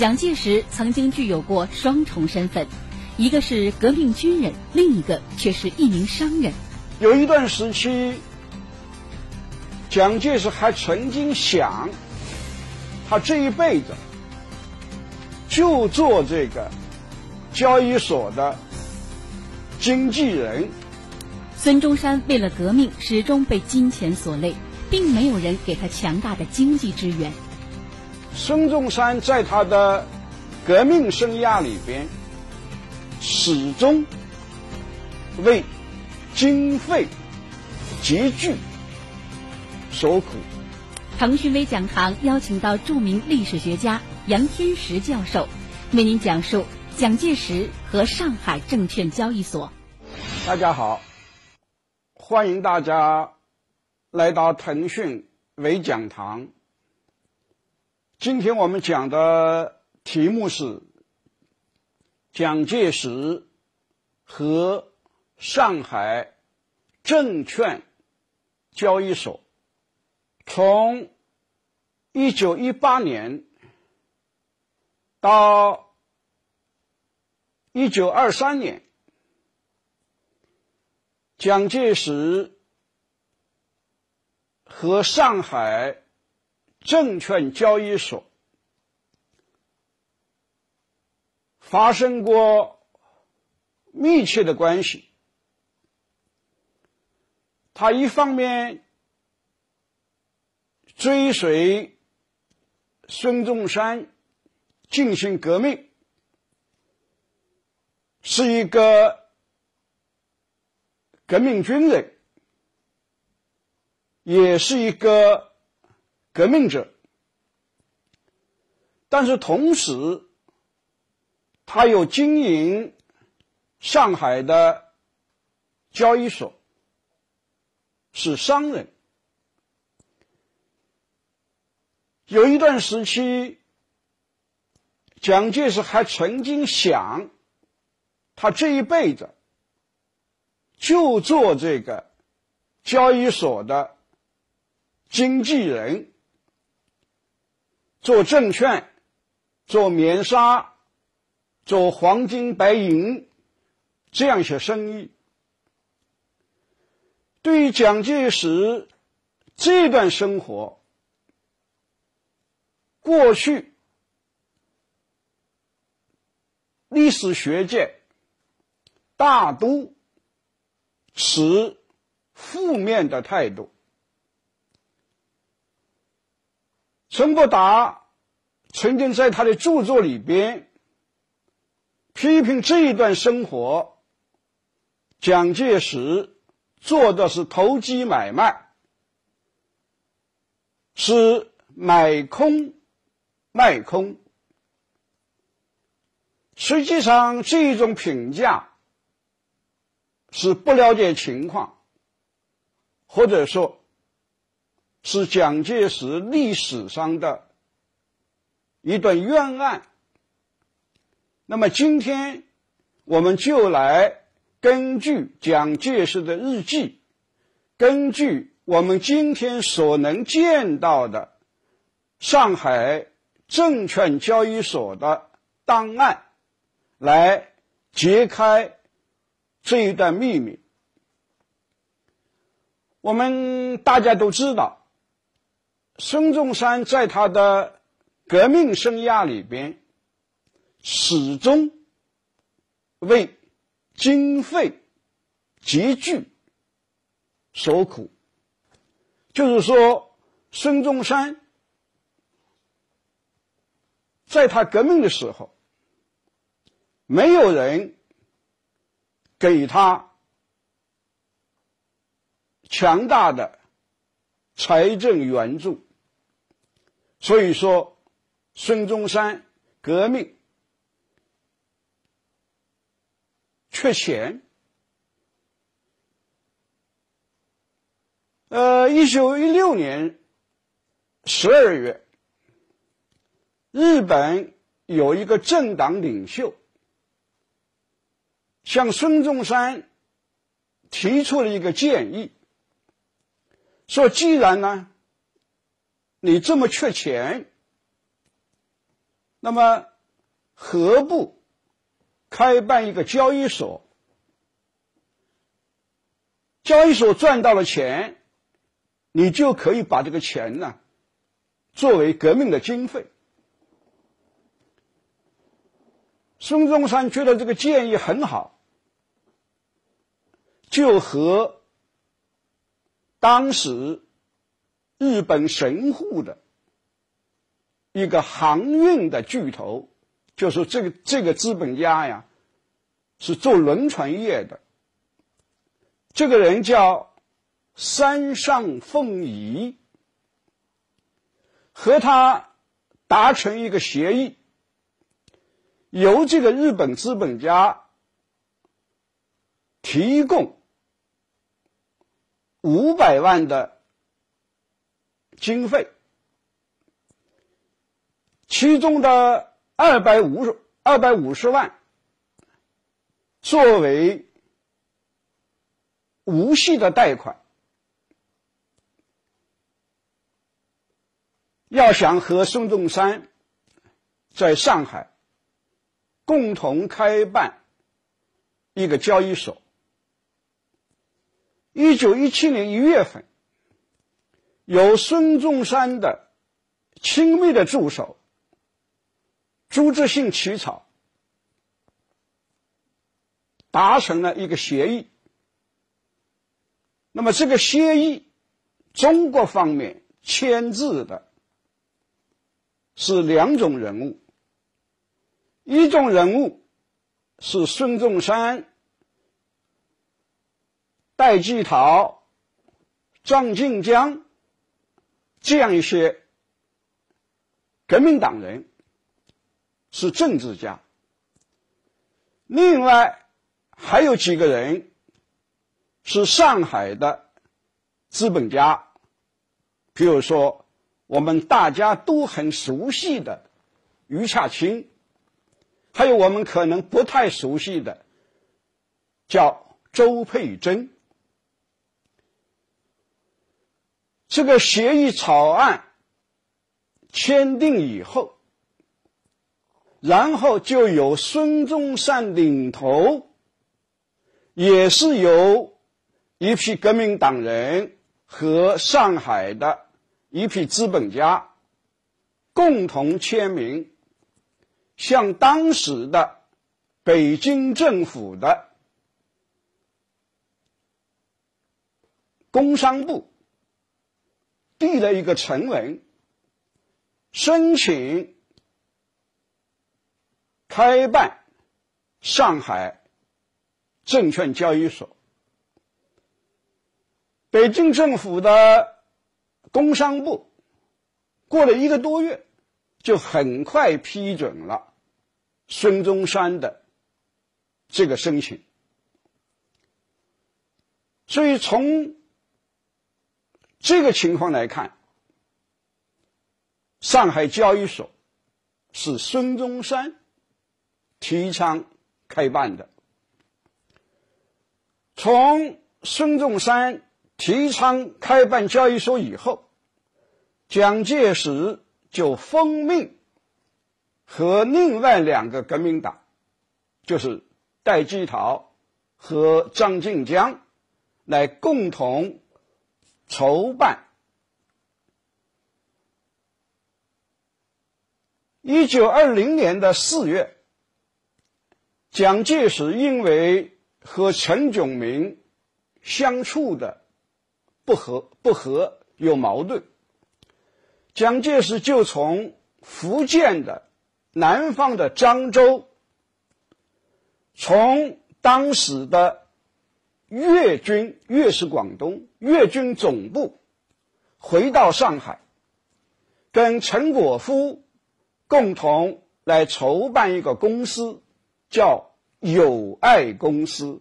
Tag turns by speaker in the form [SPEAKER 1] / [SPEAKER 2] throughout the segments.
[SPEAKER 1] 蒋介石曾经具有过双重身份，一个是革命军人，另一个却是一名商人。
[SPEAKER 2] 有一段时期，蒋介石还曾经想，他这一辈子就做这个交易所的经纪人。
[SPEAKER 1] 孙中山为了革命，始终被金钱所累，并没有人给他强大的经济支援。
[SPEAKER 2] 孙中山在他的革命生涯里边，始终为经费拮据所苦。
[SPEAKER 1] 腾讯微讲堂邀请到著名历史学家杨天石教授，为您讲述蒋介石和上海证券交易所。
[SPEAKER 2] 大家好，欢迎大家来到腾讯微讲堂。今天我们讲的题目是蒋介石和上海证券交易所从一九一八年到一九二三年，蒋介石和上海。证券交易所发生过密切的关系。他一方面追随孙中山进行革命，是一个革命军人，也是一个。革命者，但是同时，他又经营上海的交易所，是商人。有一段时期，蒋介石还曾经想，他这一辈子就做这个交易所的经纪人。做证券，做棉纱，做黄金白银，这样一些生意。对于蒋介石这段生活，过去历史学界大都持负面的态度。陈伯达曾经在他的著作里边批评这一段生活，蒋介石做的是投机买卖，是买空卖空。实际上，这一种评价是不了解情况，或者说。是蒋介石历史上的一段冤案。那么今天，我们就来根据蒋介石的日记，根据我们今天所能见到的上海证券交易所的档案，来揭开这一段秘密。我们大家都知道。孙中山在他的革命生涯里边，始终为经费拮据所苦。就是说，孙中山在他革命的时候，没有人给他强大的财政援助。所以说，孙中山革命缺钱。呃，一九一六年十二月，日本有一个政党领袖向孙中山提出了一个建议，说：“既然呢。”你这么缺钱，那么何不开办一个交易所？交易所赚到了钱，你就可以把这个钱呢作为革命的经费。孙中山觉得这个建议很好，就和当时日本神户的一个航运的巨头，就是这个这个资本家呀，是做轮船业的。这个人叫山上凤仪，和他达成一个协议，由这个日本资本家提供五百万的经费，其中的二百五十二百五十万作为。无息的贷款，要想和孙中山在上海共同开办一个交易所。一九一七年一月份，由孙中山的亲密的助手朱志信起草，达成了一个协议。那么这个协议，中国方面签字的是两种人物，一种人物是孙中山、戴季陶、张静江这样一些革命党人，是政治家；另外还有几个人。是上海的资本家，比如说我们大家都很熟悉的余洽清，还有我们可能不太熟悉的叫周佩珍。这个协议草案签订以后，然后就由孙中山领头，也是由。一批革命党人和上海的一批资本家共同签名，向当时的北京政府的工商部递了一个呈文，申请开办上海证券交易所。北京政府的工商部过了一个多月，就很快批准了孙中山的这个申请。所以从这个情况来看，上海交易所是孙中山提倡开办的。从孙中山。提倡开办交易所以后，蒋介石就奉命和另外两个革命党，就是戴季陶和张静江，来共同筹办。一九二零年的四月，蒋介石因为和陈炯明相处的。不和不和有矛盾，蒋介石就从福建的南方的漳州，从当时的粤军粤是广东粤军总部回到上海，跟陈果夫共同来筹办一个公司，叫友爱公司，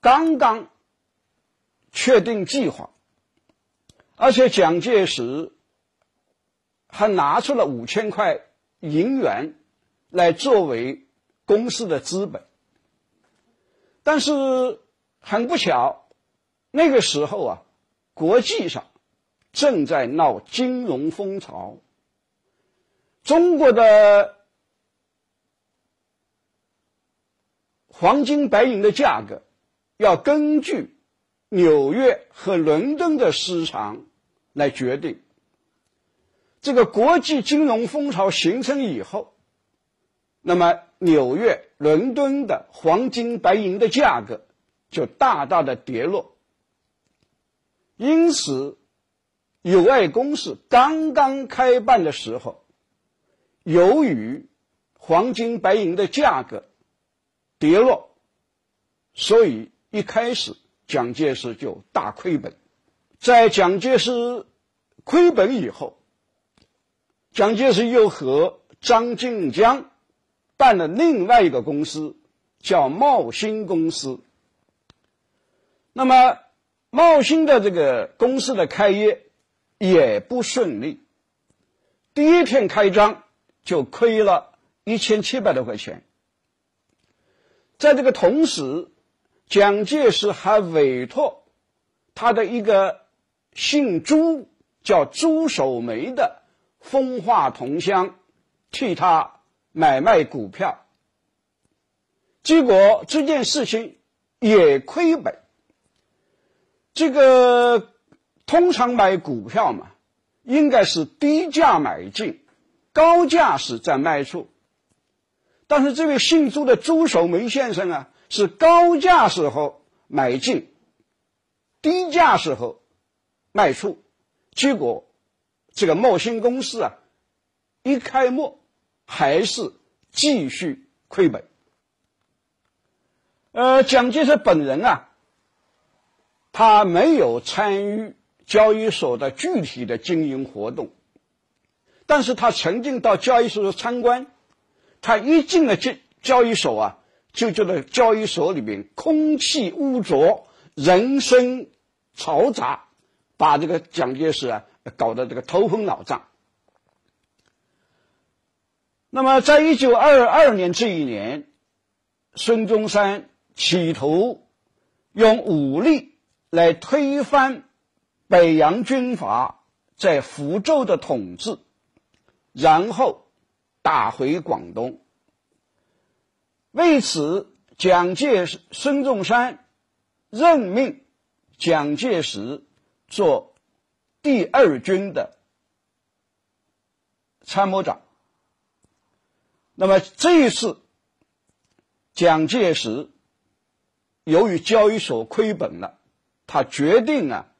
[SPEAKER 2] 刚刚。确定计划，而且蒋介石还拿出了五千块银元来作为公司的资本。但是很不巧，那个时候啊，国际上正在闹金融风潮，中国的黄金白银的价格要根据纽约和伦敦的市场来决定。这个国际金融风潮形成以后，那么纽约、伦敦的黄金白银的价格就大大的跌落。因此，友爱公司刚刚开办的时候，由于黄金白银的价格跌落，所以一开始蒋介石就大亏本。在蒋介石亏本以后，蒋介石又和张静江办了另外一个公司，叫茂兴公司。那么，茂兴的这个公司的开业也不顺利，第一天开张就亏了一千七百多块钱。在这个同时，蒋介石还委托他的一个姓朱叫朱守梅的。风化同乡替他买卖股票，结果这件事情也亏本。这个通常买股票嘛，应该是低价买进，高价时再卖出。但是这位姓朱的朱守梅先生啊，是高价时候买进，低价时候卖出，结果。这个茂兴公司啊，一开幕还是继续亏本。呃，蒋介石本人啊，他没有参与交易所的具体的经营活动，但是他曾经到交易所参观。他一进了交交易所啊，就觉得交易所里面空气污浊，人声嘈杂，把这个蒋介石啊。搞得这个头昏脑胀。那么，在一九二二年这一年，孙中山企图用武力来推翻北洋军阀在福州的统治，然后打回广东。为此，蒋介石、孙中山任命蒋介石做。第二军的参谋长。那么这一次，蒋介石由于交易所亏本了，他决定啊，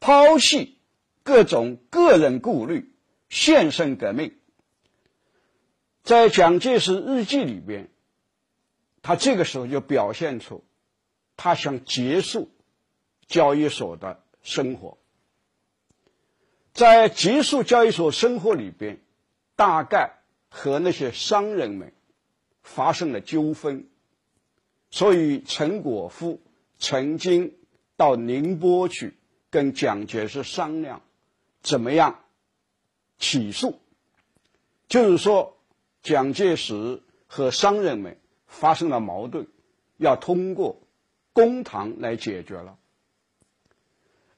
[SPEAKER 2] 抛弃各种个人顾虑，献身革命。在蒋介石日记里边，他这个时候就表现出，他想结束交易所的。生活，在结束交易所生活里边，大概和那些商人们发生了纠纷，所以陈果夫曾经到宁波去跟蒋介石商量，怎么样起诉，就是说蒋介石和商人们发生了矛盾，要通过公堂来解决了。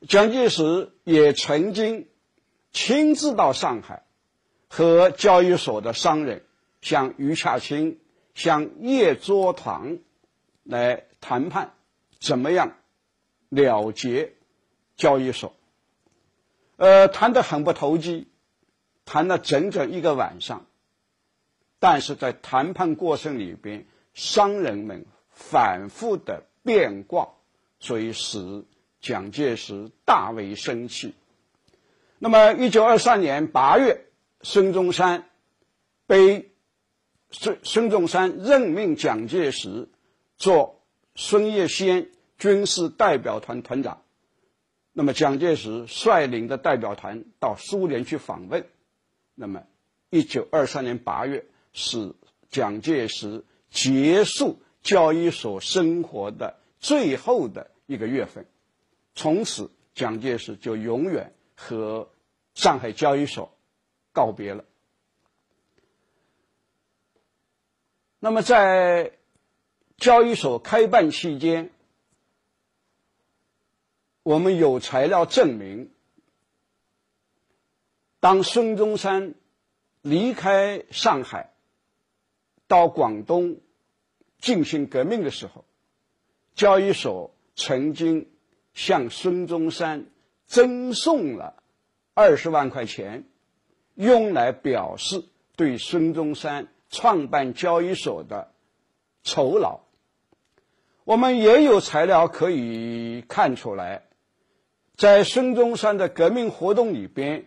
[SPEAKER 2] 蒋介石也曾经亲自到上海，和交易所的商人，像余洽清、像叶作堂来谈判，怎么样了结交易所？呃，谈得很不投机，谈了整整一个晚上。但是在谈判过程里边，商人们反复的变卦，所以使。蒋介石大为生气。那么，一九二三年八月，孙中山被孙孙中山任命蒋介石做孙逸仙军事代表团团长。那么，蒋介石率领的代表团到苏联去访问。那么，一九二三年八月是蒋介石结束交易所生活的最后的一个月份。从此，蒋介石就永远和上海交易所告别了。那么，在交易所开办期间，我们有材料证明，当孙中山离开上海到广东进行革命的时候，交易所曾经向孙中山赠送了二十万块钱，用来表示对孙中山创办交易所的酬劳。我们也有材料可以看出来，在孙中山的革命活动里边，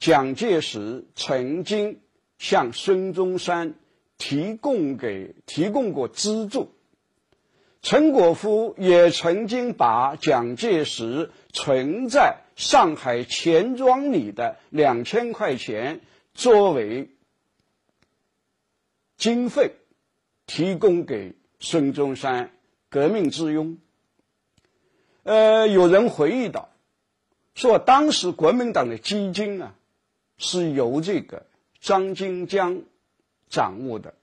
[SPEAKER 2] 蒋介石曾经向孙中山。提供给提供过资助，陈果夫也曾经把蒋介石存在上海钱庄里的两千块钱作为经费，提供给孙中山革命之用。呃，有人回忆到，说当时国民党的基金啊，是由这个张金江。掌握的，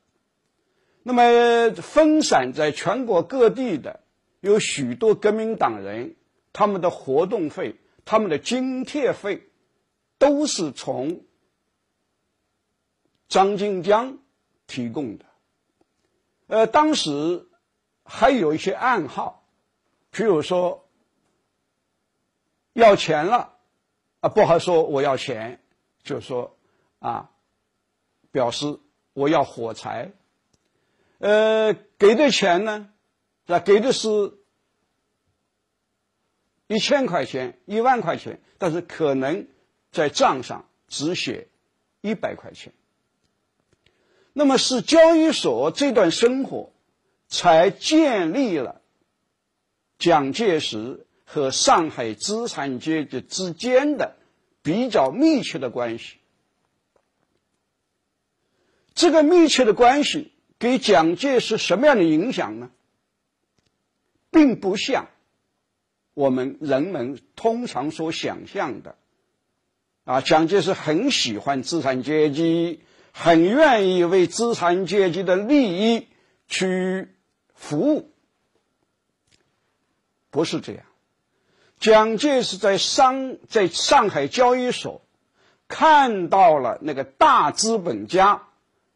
[SPEAKER 2] 那么分散在全国各地的有许多革命党人，他们的活动费、他们的津贴费，都是从张金江提供的。呃，当时还有一些暗号，譬如说要钱了，啊，不好说我要钱，就说啊，表示。我要火柴，呃，给的钱呢，那给的是一千块钱、一万块钱，但是可能在账上只写一百块钱。那么是交易所这段生活，才建立了蒋介石和上海资产阶级之间的比较密切的关系。这个密切的关系给蒋介石什么样的影响呢？并不像我们人们通常所想象的，啊，蒋介石很喜欢资产阶级，很愿意为资产阶级的利益去服务，不是这样。蒋介石在商在上海交易所看到了那个大资本家。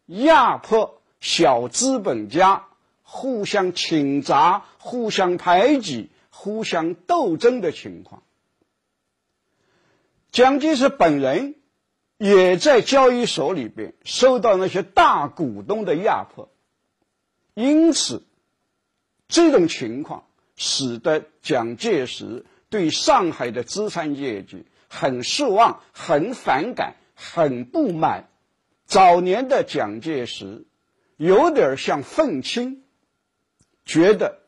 [SPEAKER 2] 压迫小资本家，互相倾轧、互相排挤、互相斗争的情况。蒋介石本人也在交易所里边受到那些大股东的压迫，因此，这种情况使得蒋介石对上海的资产阶级很失望、很反感、很不满。早年的蒋介石有点像愤青，觉得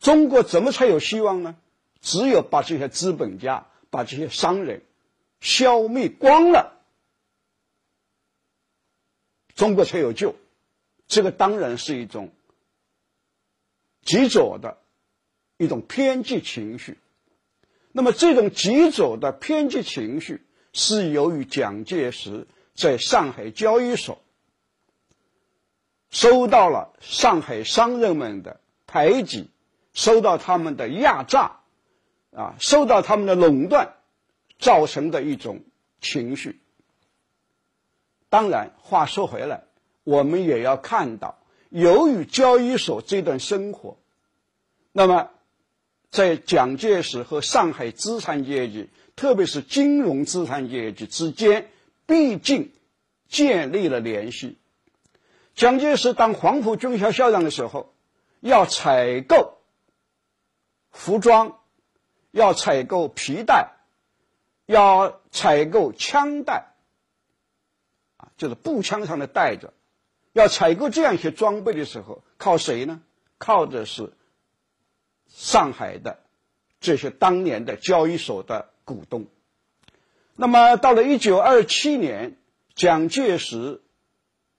[SPEAKER 2] 中国怎么才有希望呢？只有把这些资本家、把这些商人消灭光了，中国才有救。这个当然是一种极左的一种偏激情绪。那么，这种极左的偏激情绪是由于蒋介石。在上海交易所收到了上海商人们的排挤，受到他们的压榨，啊，受到他们的垄断，造成的一种情绪。当然，话说回来，我们也要看到，由于交易所这段生活，那么在蒋介石和上海资产阶级，特别是金融资产阶级之间。毕竟建立了联系。蒋介石当黄埔军校校长的时候，要采购服装，要采购皮带，要采购枪带，啊，就是步枪上的带子，要采购这样一些装备的时候，靠谁呢？靠的是上海的这些当年的交易所的股东。那么，到了一九二七年，蒋介石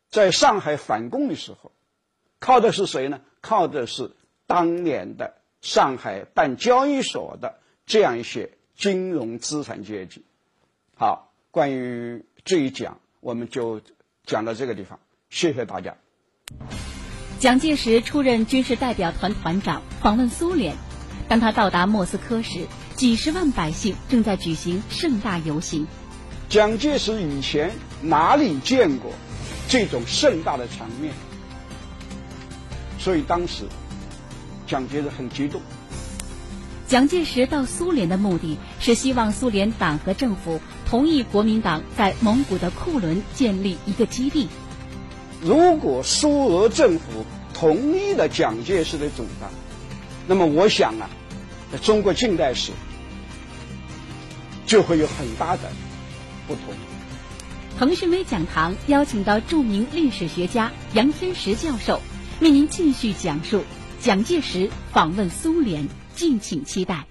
[SPEAKER 2] 在上海反攻的时候，靠的是谁呢？靠的是当年的上海办交易所的这样一些金融资产阶级。好，关于这一讲，我们就讲到这个地方。谢谢大家。
[SPEAKER 1] 蒋介石出任军事代表团团长，访问苏联。当他到达莫斯科时，几十万百姓正在举行盛大游行。
[SPEAKER 2] 蒋介石以前哪里见过这种盛大的场面？所以当时蒋介石很激动。
[SPEAKER 1] 蒋介石到苏联的目的是希望苏联党和政府同意国民党在蒙古的库伦建立一个基地。
[SPEAKER 2] 如果苏俄政府同意了蒋介石的主张，那么我想啊，中国近代史就会有很大的不同。
[SPEAKER 1] 腾讯微讲堂邀请到著名历史学家杨天石教授，为您继续讲述蒋介石访问苏联。敬请期待。